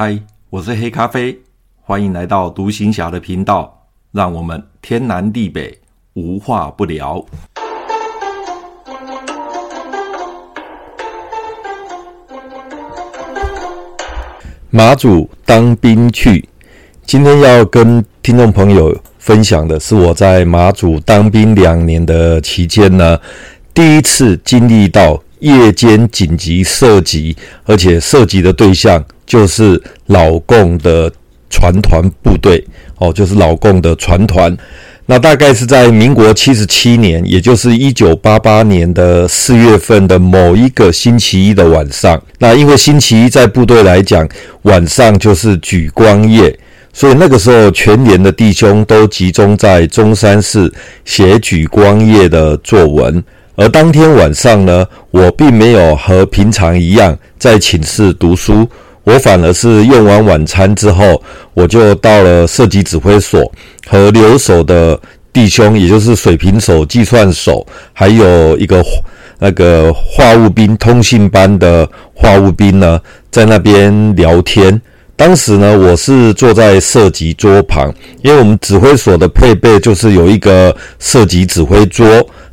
嗨，我是黑咖啡，欢迎来到独行侠的频道，让我们天南地北无话不聊。马祖当兵去，今天要跟听众朋友分享的是我在马祖当兵两年的期间呢，第一次经历到夜间紧急射击，而且射击的对象就是老共的船团部队哦，就是老共的船团。那大概是在民国七十七年，也就是一九八八年的四月份的某一个星期一的晚上。那因为星期一在部队来讲，晚上就是举光夜，所以那个时候全连的弟兄都集中在中山市写举光夜的作文。而当天晚上呢，我并没有和平常一样在寝室读书，我反而是用完晚餐之后，我就到了射击指挥所，和留守的弟兄，也就是水平手、计算手，还有一个那个话务兵、通信班的话务兵呢，在那边聊天。当时呢，我是坐在射击桌旁，因为我们指挥所的配备就是有一个射击指挥桌。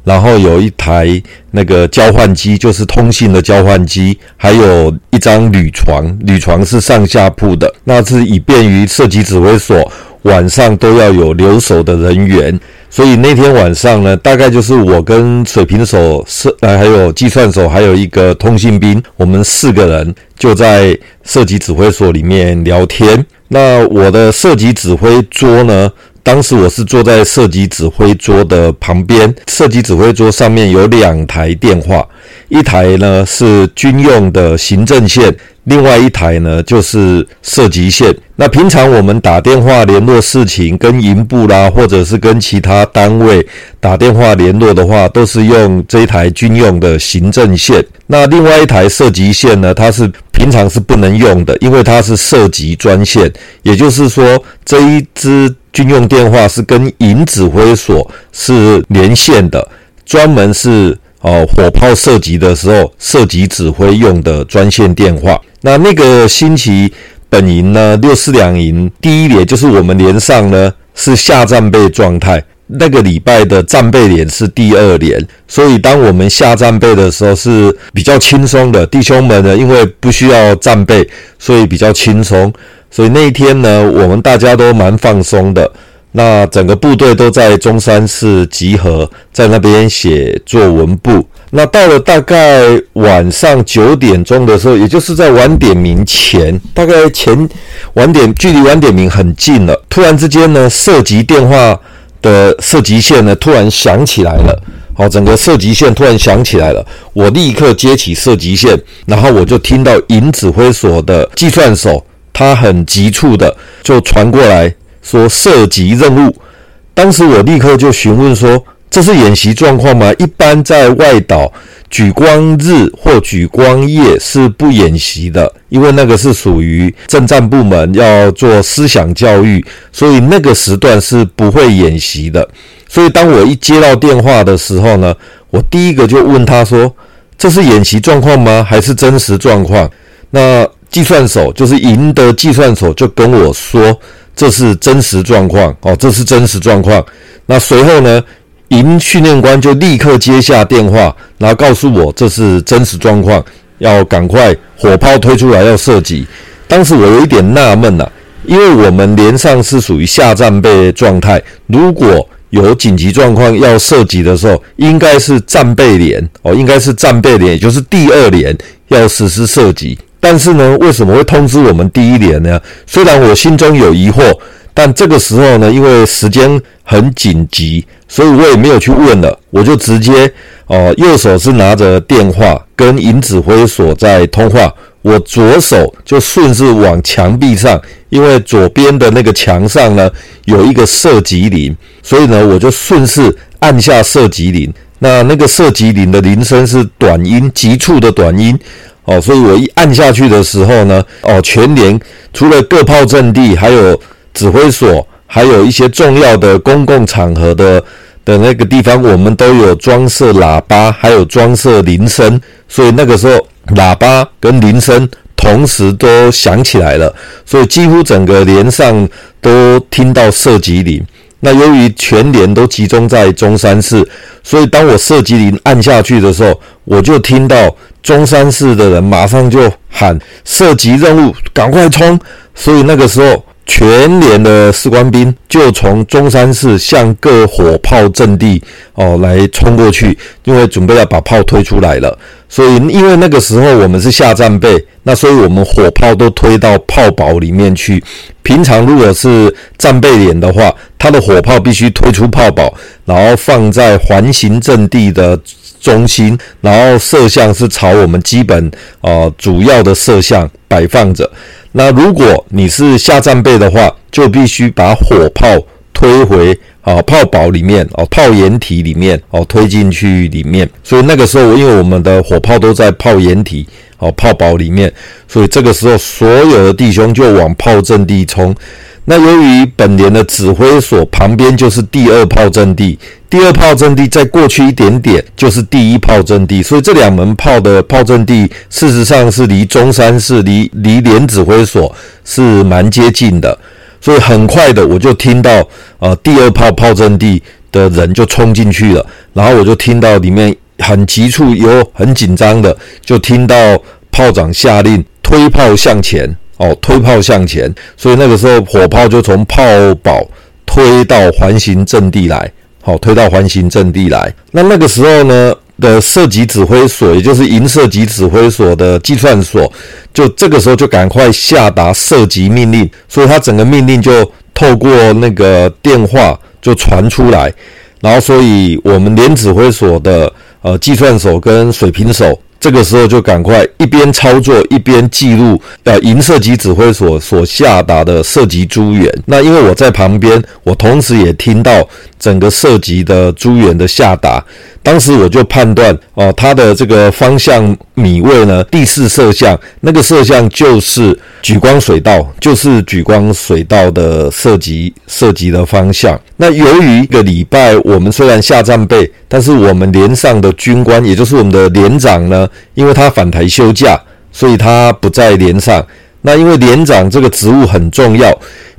然后有一台那个交换机，就是通信的交换机，还有一张铝床，铝床是上下铺的，那是以便于射击指挥所晚上都要有留守的人员。所以那天晚上呢，大概就是我跟水平手、射呃还有计算手，还有一个通信兵，我们四个人就在射击指挥所里面聊天。那我的射击指挥桌呢？当时我是坐在射击指挥桌的旁边，射击指挥桌上面有两台电话，一台呢是军用的行政线，另外一台呢就是射击线。那平常我们打电话联络事情，跟营部啦，或者是跟其他单位打电话联络的话，都是用这一台军用的行政线。那另外一台射击线呢，它是平常是不能用的，因为它是射击专线，也就是说这一支。军用电话是跟营指挥所是连线的，专门是哦火炮射击的时候，射击指挥用的专线电话。那那个星期本营呢，六四两营第一连就是我们连上呢是下战备状态，那个礼拜的战备连是第二连，所以当我们下战备的时候是比较轻松的，弟兄们呢因为不需要战备，所以比较轻松。所以那一天呢，我们大家都蛮放松的。那整个部队都在中山市集合，在那边写作文簿。那到了大概晚上九点钟的时候，也就是在晚点名前，大概前晚点距离晚点名很近了。突然之间呢，涉及电话的射击线呢突然响起来了。好，整个射击线突然响起来了。我立刻接起射击线，然后我就听到营指挥所的计算手。他很急促的就传过来说射击任务，当时我立刻就询问说，这是演习状况吗？一般在外岛举光日或举光夜是不演习的，因为那个是属于政战部门要做思想教育，所以那个时段是不会演习的。所以当我一接到电话的时候呢，我第一个就问他说，这是演习状况吗？还是真实状况？那计算手就是营的计算手，就跟我说这是真实状况哦，这是真实状况。那随后呢，营训练官就立刻接下电话，然后告诉我这是真实状况，要赶快火炮推出来要射击。当时我有一点纳闷呐，因为我们连上是属于下战备状态，如果有紧急状况要射击的时候，应该是战备连哦，应该是战备连，也就是第二连要实施射击。但是呢，为什么会通知我们第一连呢？虽然我心中有疑惑，但这个时候呢，因为时间很紧急，所以我也没有去问了，我就直接哦，右手是拿着电话跟营指挥所在通话，我左手就顺势往墙壁上，因为左边的那个墙上呢有一个射击铃，所以呢，我就顺势按下射击铃。那那个射击铃的铃声是短音，急促的短音。哦，所以我一按下去的时候呢，哦，全连除了各炮阵地，还有指挥所，还有一些重要的公共场合的的那个地方，我们都有装设喇叭，还有装设铃声，所以那个时候喇叭跟铃声同时都响起来了，所以几乎整个连上都听到射击铃。那由于全连都集中在中山市，所以当我射击铃按下去的时候，我就听到中山市的人马上就喊射击任务，赶快冲！所以那个时候。全连的士官兵就从中山市向各火炮阵地哦来冲过去，因为准备要把炮推出来了。所以因为那个时候我们是下战备，那所以我们火炮都推到炮堡里面去。平常如果是战备连的话，它的火炮必须推出炮堡，然后放在环形阵地的中心，然后射向是朝我们基本呃主要的射向摆放着。那如果你是下战备的话，就必须把火炮推回啊炮堡里面哦，炮掩体里面哦，推进去里面。所以那个时候，因为我们的火炮都在炮掩体哦炮堡里面，所以这个时候所有的弟兄就往炮阵地冲。那由于本连的指挥所旁边就是第二炮阵地，第二炮阵地再过去一点点就是第一炮阵地，所以这两门炮的炮阵地事实上是离中山市、离离连指挥所是蛮接近的，所以很快的我就听到呃第二炮炮阵地的人就冲进去了，然后我就听到里面很急促有很紧张的，就听到炮长下令推炮向前。哦，推炮向前，所以那个时候火炮就从炮堡推到环形阵地来，好，推到环形阵地来。那那个时候呢的射击指挥所，也就是营射击指挥所的计算所，就这个时候就赶快下达射击命令，所以他整个命令就透过那个电话就传出来，然后所以我们连指挥所的呃计算手跟水平手。这个时候就赶快一边操作一边记录，呃，营射击指挥所所下达的射击诸元。那因为我在旁边，我同时也听到整个射击的诸元的下达。当时我就判断，哦，他的这个方向米位呢，第四射向，那个射向就是莒光水道，就是莒光水道的射击射击的方向。那由于一个礼拜，我们虽然下战备，但是我们连上的军官，也就是我们的连长呢，因为他返台休假，所以他不在连上。那因为连长这个职务很重要。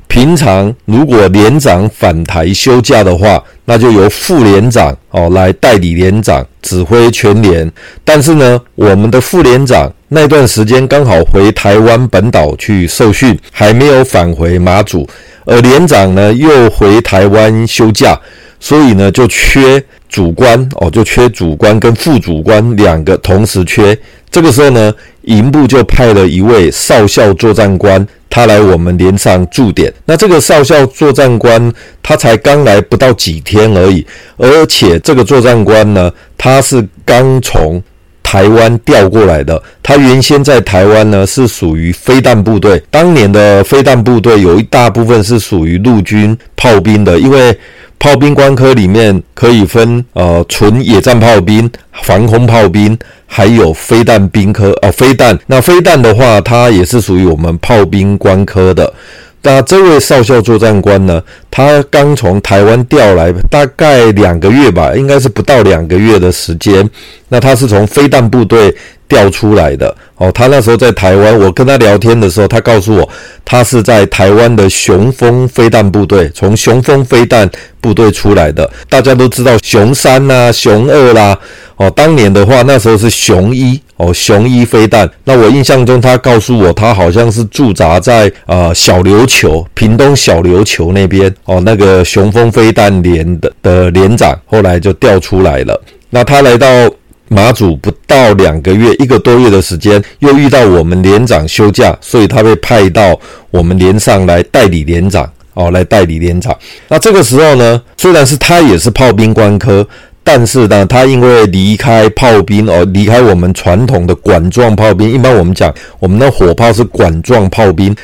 平常如果连长返台休假的话，那就由副连长哦来代理连长指挥全连。但是呢，我们的副连长那段时间刚好回台湾本岛去受训，还没有返回马祖，而连长呢又回台湾休假，所以呢就缺主官哦，就缺主官跟副主官两个同时缺。这个时候呢，营部就派了一位少校作战官。他来我们连上驻点，那这个少校作战官他才刚来不到几天而已，而且这个作战官呢，他是刚从台湾调过来的，他原先在台湾呢是属于飞弹部队，当年的飞弹部队有一大部分是属于陆军炮兵的，因为。炮兵官科里面可以分呃纯野战炮兵、防空炮兵，还有飞弹兵科哦，飞弹。那飞弹的话，它也是属于我们炮兵官科的。那这位少校作战官呢，他刚从台湾调来，大概两个月吧，应该是不到两个月的时间。那他是从飞弹部队。调出来的哦，他那时候在台湾，我跟他聊天的时候，他告诉我，他是在台湾的雄风飞弹部队，从雄风飞弹部队出来的。大家都知道雄三啦、雄二啦，哦，当年的话，那时候是雄一哦，雄一飞弹。那我印象中，他告诉我，他好像是驻扎在呃小琉球，屏东小琉球那边哦，那个雄风飞弹连的的连长，后来就调出来了。那他来到。马祖不到两个月，一个多月的时间，又遇到我们连长休假，所以他被派到我们连上来代理连长哦，来代理连长。那这个时候呢，虽然是他也是炮兵官科，但是呢，他因为离开炮兵哦，离开我们传统的管状炮兵，一般我们讲我们的火炮是管状炮兵。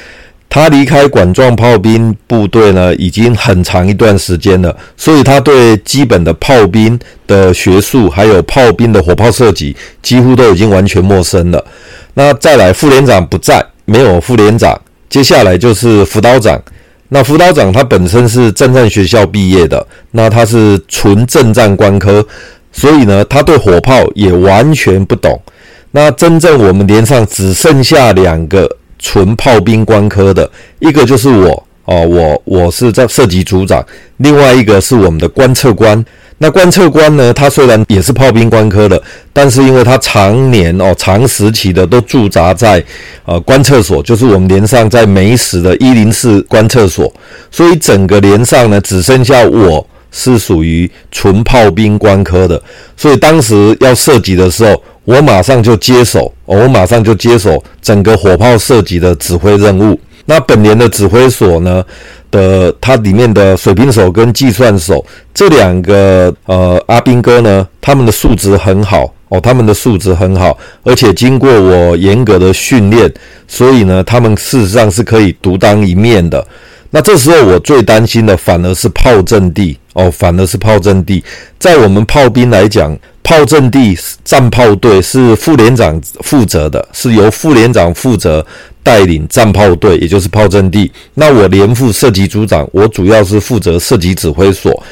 他离开管状炮兵部队呢，已经很长一段时间了，所以他对基本的炮兵的学术，还有炮兵的火炮射击，几乎都已经完全陌生了。那再来，副连长不在，没有副连长，接下来就是辅导长。那辅导长他本身是政战学校毕业的，那他是纯正战官科，所以呢，他对火炮也完全不懂。那真正我们连上只剩下两个纯炮兵官科的，一个就是我哦，我我是在射击组长，另外一个是我们的观测官。那观测官呢，他虽然也是炮兵官科的，但是因为他常年哦长时期的都驻扎在呃观测所，就是我们连上在美史的一零四观测所，所以整个连上呢只剩下我是属于纯炮兵官科的，所以当时要射击的时候。我马上就接手，我马上就接手整个火炮射击的指挥任务。那本连的指挥所呢的，它里面的水平手跟计算手这两个呃阿兵哥呢，他们的素质很好哦，他们的素质很好，而且经过我严格的训练，所以呢，他们事实上是可以独当一面的。那这时候我最担心的反而是炮阵地哦，反而是炮阵地，在我们炮兵来讲。炮阵地战炮队是副连长负责的，是由副连长负责带领战炮队，也就是炮阵地。那我连副射击组长，我主要是负责射击指挥所。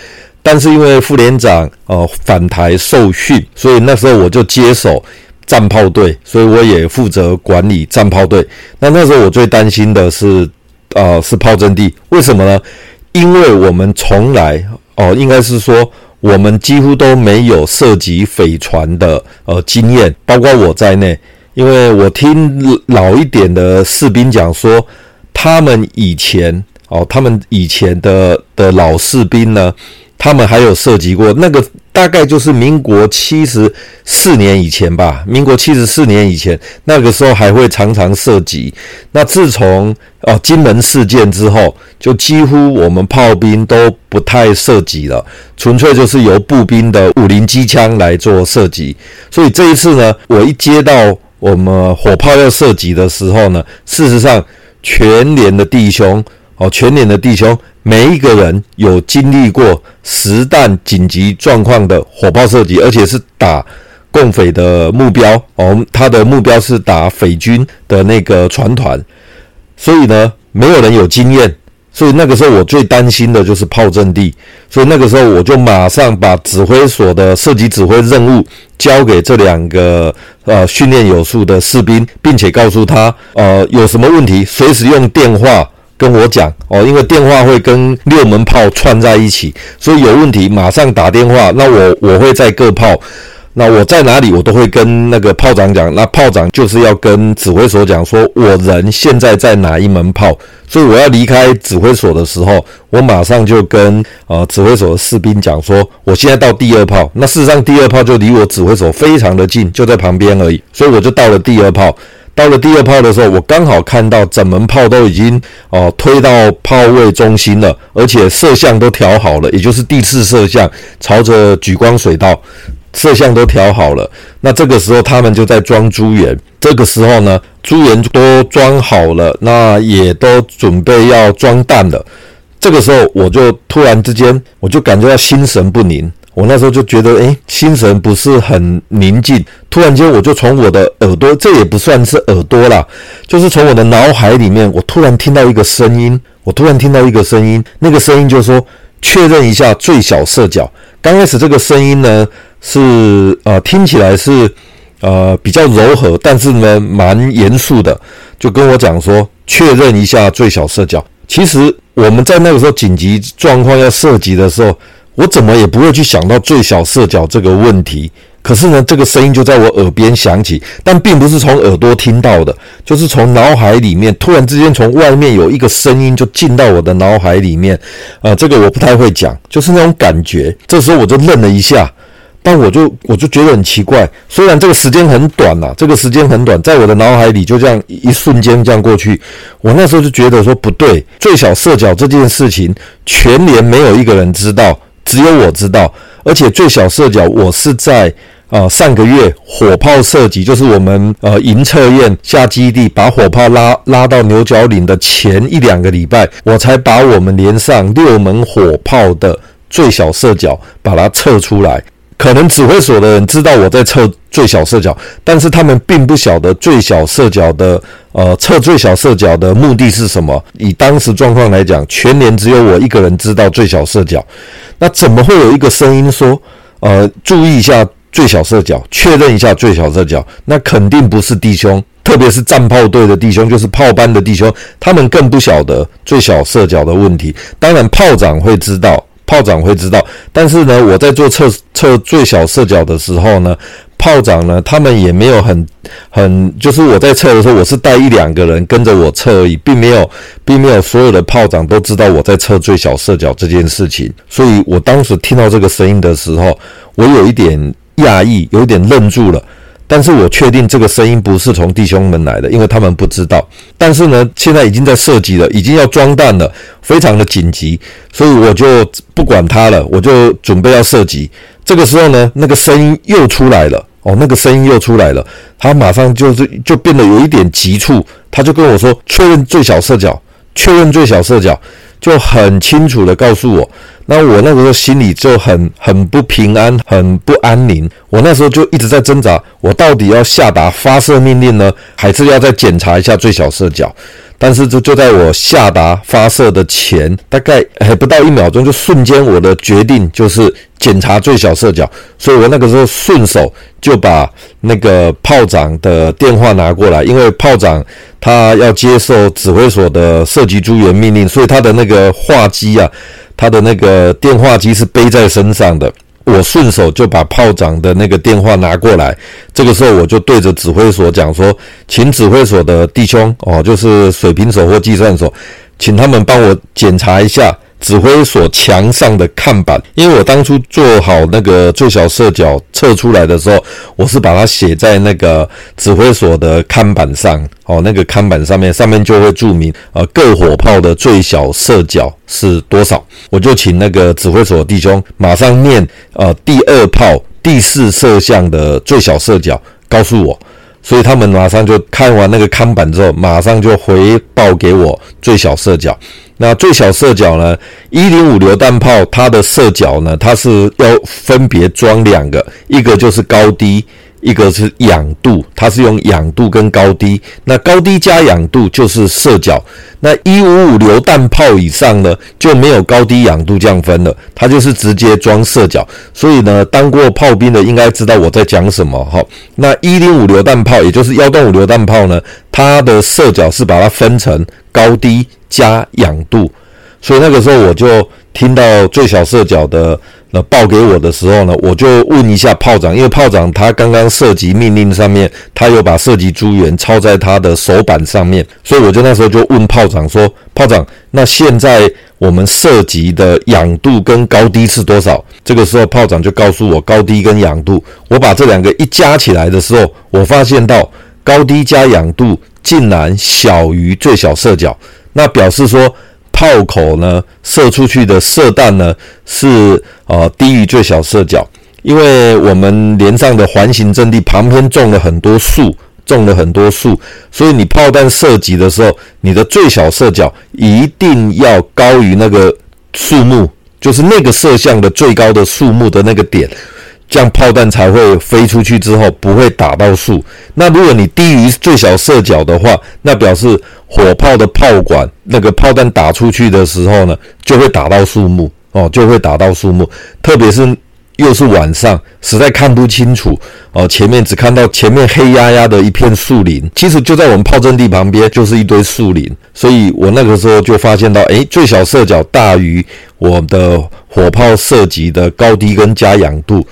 但是因为副连长呃返台受训，所以那时候我就接手战炮队，所以我也负责管理战炮队。那那时候我最担心的是呃是炮阵地，为什么呢？因为我们从来哦、应该是说。我们几乎都没有涉及匪船的呃经验，包括我在内。因为我听老一点的士兵讲说，他们以前哦，他们以前的的老士兵呢，他们还有射击过那个。大概就是民国七十四年以前吧，民国七十四年以前，那个时候还会常常射击。那自从哦金门事件之后，就几乎我们炮兵都不太射击了，纯粹就是由步兵的五零机枪来做射击。所以这一次呢，我一接到我们火炮要射击的时候呢，事实上全连的弟兄哦，全连的弟兄。每一个人有经历过实弹紧急状况的火炮射击，而且是打共匪的目标哦，他的目标是打匪军的那个船团，所以呢，没有人有经验，所以那个时候我最担心的就是炮阵地，所以那个时候我就马上把指挥所的射击指挥任务交给这两个呃训练有素的士兵，并且告诉他呃有什么问题随时用电话。跟我讲哦，因为电话会跟六门炮串在一起，所以有问题马上打电话。那我我会在各炮，那我在哪里我都会跟那个炮长讲。那炮长就是要跟指挥所讲说，我人现在在哪一门炮，所以我要离开指挥所的时候，我马上就跟呃指挥所的士兵讲说，我现在到第二炮。那事实上第二炮就离我指挥所非常的近，就在旁边而已，所以我就到了第二炮。到了第二炮的时候，我刚好看到整门炮都已经哦、推到炮位中心了，而且射向都调好了，也就是第四射向朝着莒光水道，射向都调好了。那这个时候他们就在装猪眼，这个时候呢，猪眼都装好了，那也都准备要装弹了。这个时候我就突然之间，我就感觉到心神不宁。我那时候就觉得，诶，心神不是很宁静。突然间，我就从我的耳朵，这也不算是耳朵啦，就是从我的脑海里面，我突然听到一个声音。我突然听到一个声音，那个声音就说：“确认一下最小射角。”刚开始这个声音呢，是呃听起来是呃比较柔和，但是呢蛮严肃的，就跟我讲说：“确认一下最小射角。”其实我们在那个时候紧急状况要射击的时候。我怎么也不会去想到最小射角这个问题，可是呢，这个声音就在我耳边响起，但并不是从耳朵听到的，就是从脑海里面突然之间从外面有一个声音就进到我的脑海里面，啊、这个我不太会讲，就是那种感觉。这时候我就愣了一下，但我就我就觉得很奇怪，虽然这个时间很短呐、这个时间很短，在我的脑海里就这样一瞬间这样过去，我那时候就觉得说不对，最小射角这件事情，全连没有一个人知道。只有我知道，而且最小射角，我是在呃上个月火炮射击，就是我们呃营测验下基地，把火炮拉拉到牛角岭的前一两个礼拜，我才把我们连上六门火炮的最小射角把它测出来。可能指挥所的人知道我在测最小射角，但是他们并不晓得最小射角的呃测最小射角的目的是什么。以当时状况来讲，全连只有我一个人知道最小射角。那怎么会有一个声音说，呃，注意一下最小射角，确认一下最小射角，那肯定不是弟兄，特别是战炮队的弟兄，就是炮班的弟兄，他们更不晓得最小射角的问题。当然，炮长会知道，炮长会知道，但是呢，我在做测测最小射角的时候呢。炮长呢，他们也没有很很，就是我在测的时候，我是带一两个人跟着我测而已，并没有，并没有所有的炮长都知道我在测最小射角这件事情。所以我当时听到这个声音的时候，我有一点讶异，有一点愣住了。但是我确定这个声音不是从弟兄们来的，因为他们不知道。但是呢，现在已经在射击了，已经要装弹了，非常的紧急，所以我就不管他了，我就准备要射击。这个时候呢，那个声音又出来了。哦，那个声音又出来了，他马上就是就变得有一点急促，他就跟我说确认最小射角，确认最小射角，就很清楚的告诉我。那我那个时候心里就很很不平安，很不安宁。我那时候就一直在挣扎，我到底要下达发射命令呢，还是要再检查一下最小射角？但是就就在我下达发射的前，大概还不到一秒钟，就瞬间我的决定就是检查最小射角，所以我那个时候顺手就把那个炮长的电话拿过来，因为炮长他要接受指挥所的射击诸元命令，所以他的那个话机啊，他的那个电话机是背在身上的。我顺手就把炮长的那个电话拿过来，这个时候我就对着指挥所讲说，请指挥所的弟兄哦，就是水平手或计算手，请他们帮我检查一下。指挥所墙上的看板，因为我当初做好那个最小射角测出来的时候，我是把它写在那个指挥所的看板上，哦，那个看板上面，上面就会注明，呃，各火炮的最小射角是多少。我就请那个指挥所弟兄马上念，呃，第二炮第四射向的最小射角，告诉我。所以他们马上就看完那个看板之后，马上就回报给我最小射角。那最小射角呢？一零五榴弹炮它的射角呢，它是要分别装两个，一个就是高低，一个是仰度，它是用仰度跟高低。那高低加仰度就是射角。那一五五榴弹炮以上呢，就没有高低仰度降分了，它就是直接装射角。所以呢，当过炮兵的应该知道我在讲什么哈。那一零五榴弹炮，也就是幺洞五榴弹炮呢，它的射角是把它分成高低。加仰度，所以那个时候我就听到最小射角的那报给我的时候呢，我就问一下炮长，因为炮长他刚刚射击命令上面，他有把射击诸元抄在他的手板上面，所以我就那时候就问炮长说：“炮长，那现在我们射击的仰度跟高低是多少？”这个时候炮长就告诉我高低跟仰度，我把这两个一加起来的时候，我发现到高低加仰度竟然小于最小射角。那表示说，炮口呢射出去的射弹呢是呃低于最小射角，因为我们连上的环形阵地旁边种了很多树，种了很多树，所以你炮弹射击的时候，你的最小射角一定要高于那个树木，就是那个射向的最高的树木的那个点。这样炮弹才会飞出去之后不会打到树。那如果你低于最小射角的话，那表示火炮的炮管那个炮弹打出去的时候呢，就会打到树木哦，就会打到树木。特别是又是晚上，实在看不清楚哦，前面只看到前面黑压压的一片树林。其实就在我们炮阵地旁边就是一堆树林，所以我那个时候就发现到，诶，最小射角大于我的火炮射击的高低跟加仰度。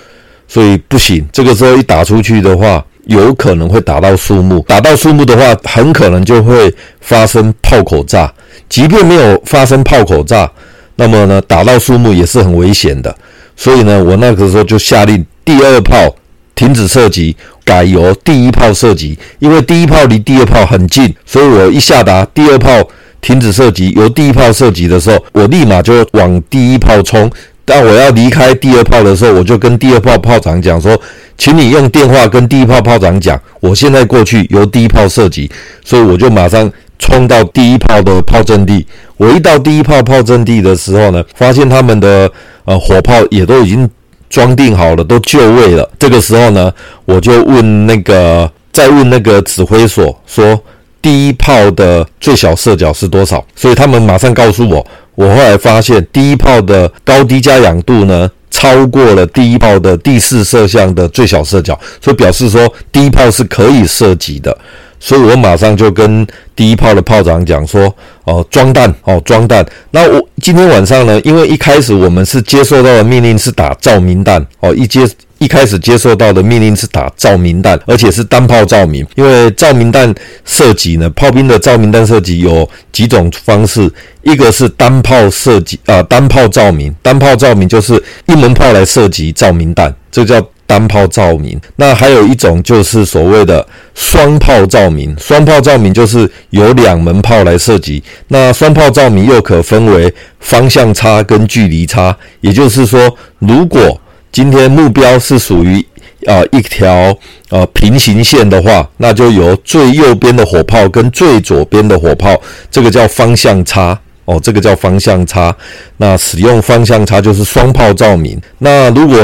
所以不行，这个时候一打出去的话，有可能会打到树木。打到树木的话，很可能就会发生炮口炸。即便没有发生炮口炸，那么呢，打到树木也是很危险的。所以呢，我那个时候就下令第二炮停止射击，改由第一炮射击。因为第一炮离第二炮很近，所以我一下达第二炮停止射击，由第一炮射击的时候，我立马就往第一炮冲。当我要离开第二炮的时候，我就跟第二炮炮长讲说：“请你用电话跟第一炮炮长讲，我现在过去由第一炮射击。”所以我就马上冲到第一炮的炮阵地。我一到第一炮炮阵地的时候呢，发现他们的呃火炮也都已经装订好了，都就位了。这个时候呢，我就问那个再问那个指挥所说：“第一炮的最小射角是多少？”所以他们马上告诉我。我后来发现，第一炮的高低加仰度呢，超过了第一炮的第四射向的最小射角，所以表示说第一炮是可以射击的。所以我马上就跟第一炮的炮长讲说：“哦，装弹，哦，装弹。那我今天晚上呢，因为一开始我们是接受到的命令是打照明弹，哦，一接一开始接受到的命令是打照明弹，而且是单炮照明。因为照明弹射击呢，炮兵的照明弹射击有几种方式，一个是单炮射击啊，单炮照明，单炮照明就是一门炮来射击照明弹，这叫。”单炮照明，那还有一种就是所谓的双炮照明。双炮照明就是由两门炮来射击。那双炮照明又可分为方向差跟距离差。也就是说，如果今天目标是属于啊、一条啊平行线的话，那就由最右边的火炮跟最左边的火炮，这个叫方向差哦，这个叫方向差。那使用方向差就是双炮照明。那如果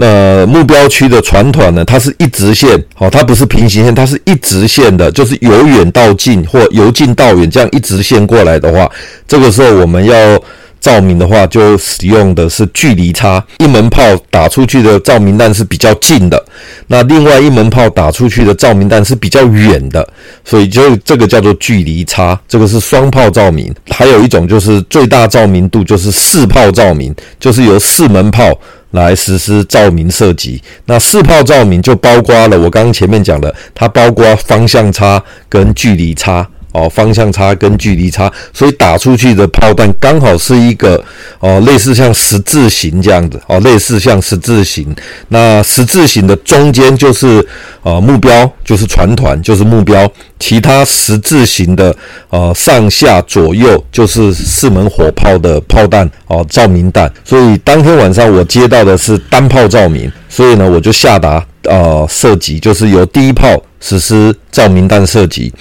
那目标区的船团呢？它是一直线，好，它不是平行线，它是一直线的，就是由远到近或由近到远这样一直线过来的话，这个时候我们要照明的话，就使用的是距离差。一门炮打出去的照明弹是比较近的，那另外一门炮打出去的照明弹是比较远的，所以就这个叫做距离差。这个是双炮照明。还有一种就是最大照明度，就是四炮照明，就是由四门炮。来实施照明射击，那四炮照明就包括了我刚刚前面讲的，它包括方向差跟距离差哦，方向差跟距离差，所以打出去的炮弹刚好是一个哦，类似像十字形这样子哦，类似像十字形。那十字形的中间就是呃目标，就是船团，就是目标。其他十字形的呃上下左右就是四门火炮的炮弹哦，照明弹。所以当天晚上我接到的是单炮照明，所以呢我就下达呃射击，就是由第一炮实施照明弹射击。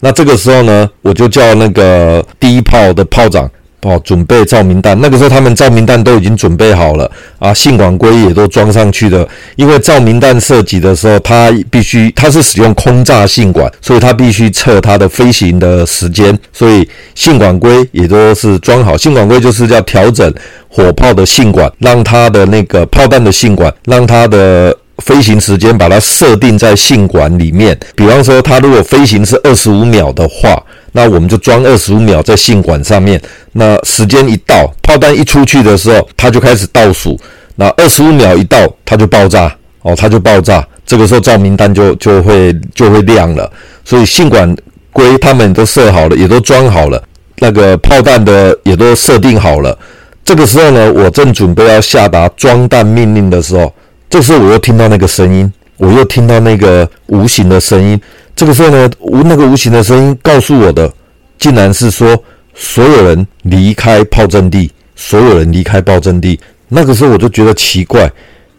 那这个时候呢，我就叫那个第一炮的炮长。哦，准备照明弹。那个时候他们照明弹都已经准备好了啊，信管龟也都装上去的。因为照明弹射击的时候，它必须它是使用空炸信管，所以它必须测它的飞行的时间。所以信管龟也都是装好。信管龟就是要调整火炮的信管，让它的那个炮弹的信管，让它的飞行时间把它设定在信管里面。比方说，它如果飞行是二十五秒的话。那我们就装二十五秒在信管上面。那时间一到，炮弹一出去的时候，它就开始倒数。那二十五秒一到，它就爆炸哦，它就爆炸。这个时候照明弹就就会就会亮了。所以信管龟他们都设好了，也都装好了。那个炮弹的也都设定好了。这个时候呢，我正准备要下达装弹命令的时候，这时候我又听到那个声音，我又听到那个无形的声音。这个时候呢，无那个无形的声音告诉我的，竟然是说所有人离开炮阵地，所有人离开炮阵地。那个时候我就觉得奇怪，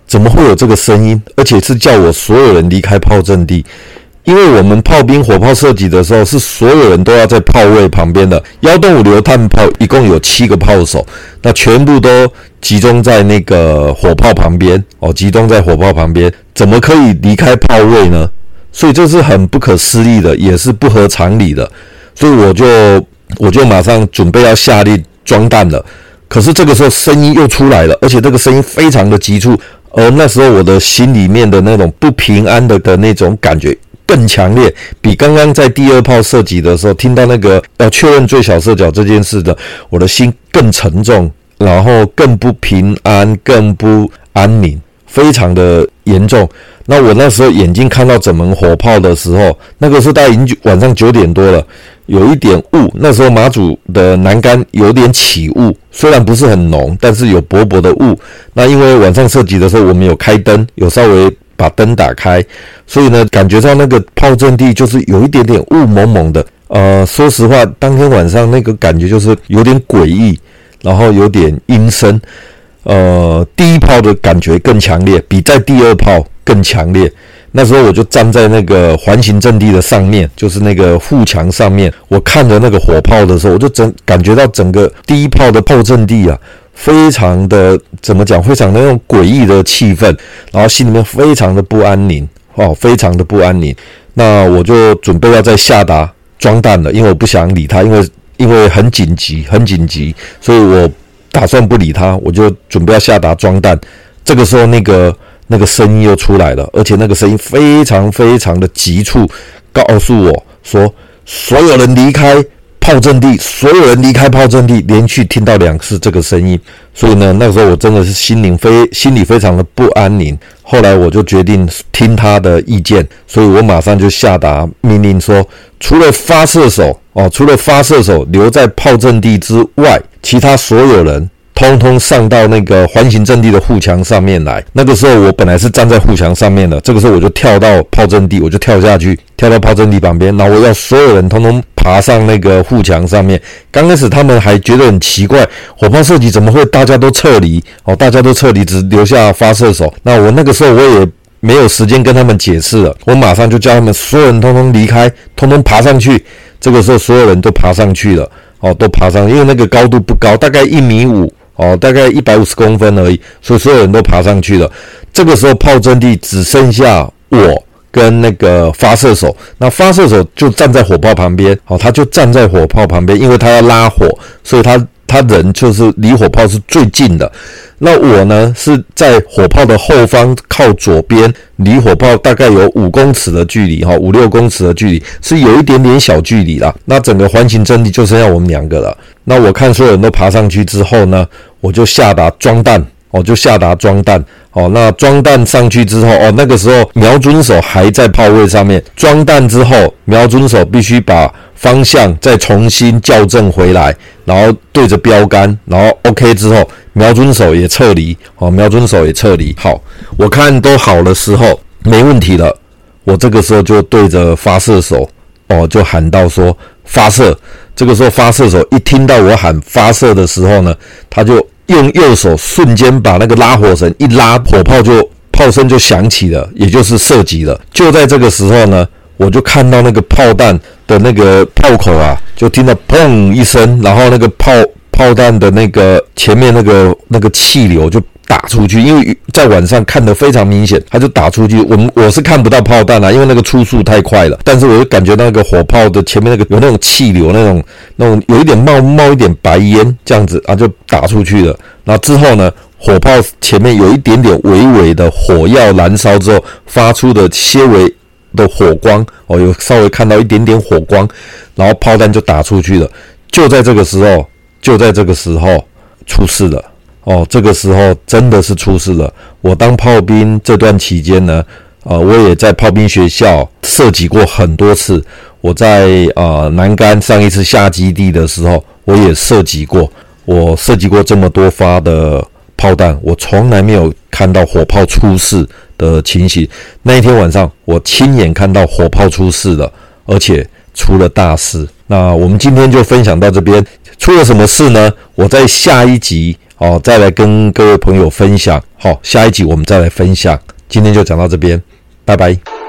怎么会有这个声音？而且是叫我所有人离开炮阵地，因为我们炮兵火炮射击的时候，是所有人都要在炮位旁边的。幺洞五榴弹炮一共有七个炮手，那全部都集中在那个火炮旁边哦，集中在火炮旁边，怎么可以离开炮位呢？所以这是很不可思议的，也是不合常理的。所以我就我就马上准备要下令装弹了。可是这个时候声音又出来了，而且这个声音非常的急促。而那时候我的心里面的那种不平安的的那种感觉更强烈，比刚刚在第二炮射击的时候听到那个要确认最小射角这件事的，我的心更沉重，然后更不平安，更不安宁，非常的严重。那我那时候眼睛看到整门火炮的时候，那个时候大概已经晚上九点多了，有一点雾。那时候马祖的栏杆有点起雾，虽然不是很浓，但是有薄薄的雾。那因为晚上射击的时候我们有开灯，有稍微把灯打开，所以呢，感觉到那个炮阵地就是有一点点雾蒙蒙的。呃，说实话，当天晚上那个感觉就是有点诡异，然后有点阴森。呃，第一炮的感觉更强烈，比在第二炮更强烈。那时候我就站在那个环形阵地的上面，就是那个护墙上面，我看着那个火炮的时候，我就整感觉到整个第一炮的炮阵地啊，非常的怎么讲，非常的那种诡异的气氛，然后心里面非常的不安宁，哦，非常的不安宁。那我就准备要再下达装弹了，因为我不想理他，因为因为很紧急，很紧急，所以我。打算不理他，我就准备要下达装弹。这个时候，那个那个声音又出来了，而且那个声音非常非常的急促，告诉我说：“所有人离开。”炮阵地，所有人离开炮阵地，连续听到两次这个声音，所以呢，那个时候我真的是心灵非心里非常的不安宁。后来我就决定听他的意见，所以我马上就下达命令说，除了发射手哦，除了发射手留在炮阵地之外，其他所有人。通通上到那个环形阵地的护墙上面来。那个时候我本来是站在护墙上面的，这个时候我就跳到炮阵地，我就跳下去，跳到炮阵地旁边。然后我要所有人通通爬上那个护墙上面。刚开始他们还觉得很奇怪，火炮射击怎么会大家都撤离？哦，大家都撤离，只留下发射手。那我那个时候我也没有时间跟他们解释了，我马上就叫他们所有人通通离开，通通爬上去。这个时候所有人都爬上去了，哦，都爬上，因为那个高度不高，大概一米五。哦，大概一百五十公分而已，所以所有人都爬上去了。这个时候，炮阵地只剩下我跟那个发射手。那发射手就站在火炮旁边，哦，他就站在火炮旁边，因为他要拉火，所以他他人就是离火炮是最近的。那我呢，是在火炮的后方靠左边，离火炮大概有五公尺的距离，哈，五六公尺的距离，是有一点点小距离啦。那整个环形阵地就剩下我们两个了。那我看所有人都爬上去之后呢，我就下达装弹，哦，就下达装弹，哦，那装弹上去之后，哦，那个时候瞄准手还在炮位上面，装弹之后，瞄准手必须把方向再重新校正回来，然后对着标杆，然后 OK 之后，瞄准手也撤离，哦，瞄准手也撤离，好，我看都好的时候，没问题了，我这个时候就对着发射手，哦，就喊到说发射。这个时候，发射手一听到我喊发射的时候呢，他就用右手瞬间把那个拉火绳一拉，火炮就炮声就响起了，也就是射击了。就在这个时候呢，我就看到那个炮弹的那个炮口啊，就听到砰一声，然后那个炮炮弹的那个前面那个那个气流就。打出去，因为在晚上看得非常明显，他就打出去。我们我是看不到炮弹啊，因为那个初速太快了。但是我就感觉那个火炮的前面那个有那种气流，那种那种有一点冒冒一点白烟这样子啊，就打出去了。然后之后呢，火炮前面有一点点微微的火药燃烧之后发出的些微的火光，哦，有稍微看到一点点火光，然后炮弹就打出去了。就在这个时候，就在这个时候出事了。哦，这个时候真的是出事了。我当炮兵这段期间呢，呃，我也在炮兵学校射击过很多次。我在呃南竿上一次下基地的时候，我也射击过。我射击过这么多发的炮弹，我从来没有看到火炮出事的情形。那一天晚上，我亲眼看到火炮出事了，而且出了大事。那我们今天就分享到这边，出了什么事呢？我在下一集。哦，再来跟各位朋友分享。好，下一集我们再来分享。今天就讲到这边，拜拜。